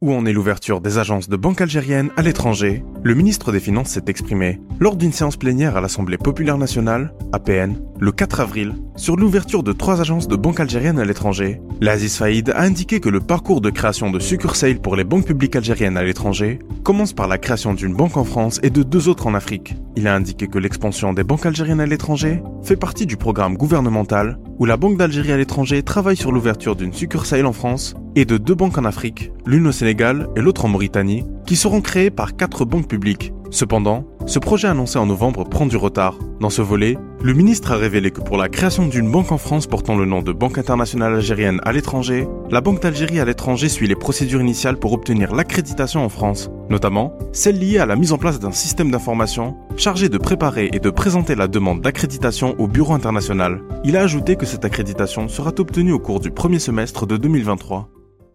Où en est l'ouverture des agences de banque algériennes à l'étranger? Le ministre des Finances s'est exprimé lors d'une séance plénière à l'Assemblée populaire nationale, APN, le 4 avril, sur l'ouverture de trois agences de banque algériennes à l'étranger. L'Aziz Faïd a indiqué que le parcours de création de succursales pour les banques publiques algériennes à l'étranger commence par la création d'une banque en France et de deux autres en Afrique. Il a indiqué que l'expansion des banques algériennes à l'étranger fait partie du programme gouvernemental où la Banque d'Algérie à l'étranger travaille sur l'ouverture d'une succursale en France et de deux banques en Afrique, l'une au Sénégal et l'autre en Mauritanie, qui seront créées par quatre banques publiques. Cependant, ce projet annoncé en novembre prend du retard. Dans ce volet, le ministre a révélé que pour la création d'une banque en France portant le nom de Banque internationale algérienne à l'étranger, la Banque d'Algérie à l'étranger suit les procédures initiales pour obtenir l'accréditation en France, notamment celle liée à la mise en place d'un système d'information chargé de préparer et de présenter la demande d'accréditation au Bureau international. Il a ajouté que cette accréditation sera obtenue au cours du premier semestre de 2023.